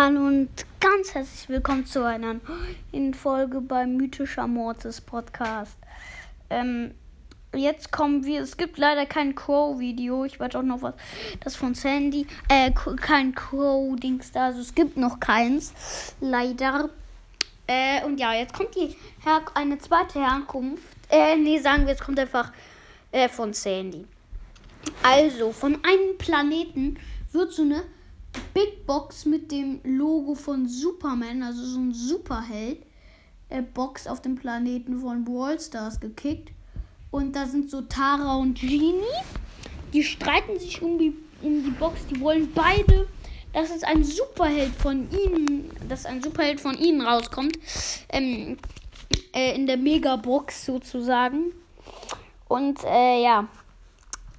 Hallo und ganz herzlich willkommen zu einer neuen Folge beim Mythischer Mortis Podcast. Ähm, jetzt kommen wir, es gibt leider kein Crow-Video, ich weiß auch noch was, das von Sandy, äh, kein Crow-Dings da, also es gibt noch keins, leider. Äh, und ja, jetzt kommt die Her eine zweite Herkunft, äh, nee, sagen wir, es kommt einfach, äh, von Sandy. Also, von einem Planeten wird so eine Big Box mit dem Logo von Superman, also so ein Superheld, äh, Box auf dem Planeten von Brawl Stars gekickt. Und da sind so Tara und Genie. Die streiten sich um die, um die Box. Die wollen beide, dass es ein Superheld von ihnen, dass ein Superheld von ihnen rauskommt. Ähm, äh, in der Megabox sozusagen. Und äh, ja.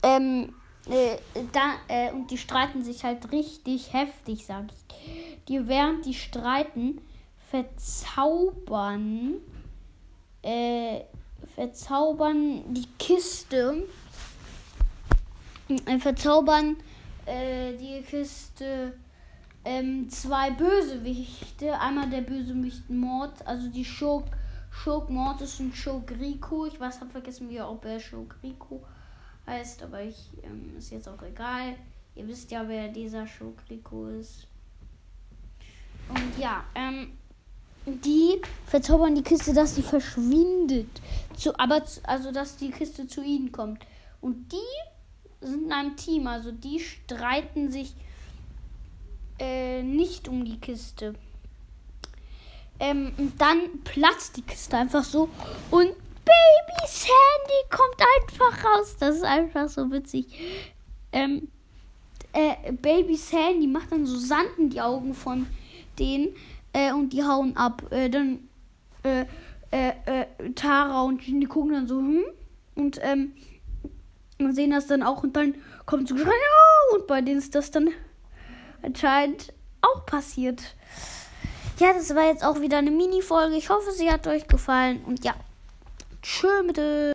Ähm, äh, da, äh, und die streiten sich halt richtig heftig, sag ich. Die, während die streiten, verzaubern, äh, verzaubern die Kiste, äh, verzaubern äh, die Kiste ähm, zwei Bösewichte. Einmal der Bösewicht Mord, also die Schurk, Schurk Mortis und Schurk Rico. Ich weiß, hab vergessen, wie er Schurk Rico heißt, aber ich ähm, ist jetzt auch egal. Ihr wisst ja, wer dieser Schokriko ist. Und ja, ähm, die verzaubern die Kiste, dass sie verschwindet. Zu, aber zu, also dass die Kiste zu ihnen kommt. Und die sind in einem Team, also die streiten sich äh, nicht um die Kiste. Ähm, und dann platzt die Kiste einfach so und Sandy kommt einfach raus. Das ist einfach so witzig. Ähm, äh, Baby Sandy macht dann so Sand in die Augen von denen äh, und die hauen ab. Äh, dann äh, äh, äh, Tara und die gucken dann so, hm? Und ähm, sehen das dann auch und dann kommt so und bei denen ist das dann anscheinend auch passiert. Ja, das war jetzt auch wieder eine Mini-Folge. Ich hoffe, sie hat euch gefallen und ja. Tschö mit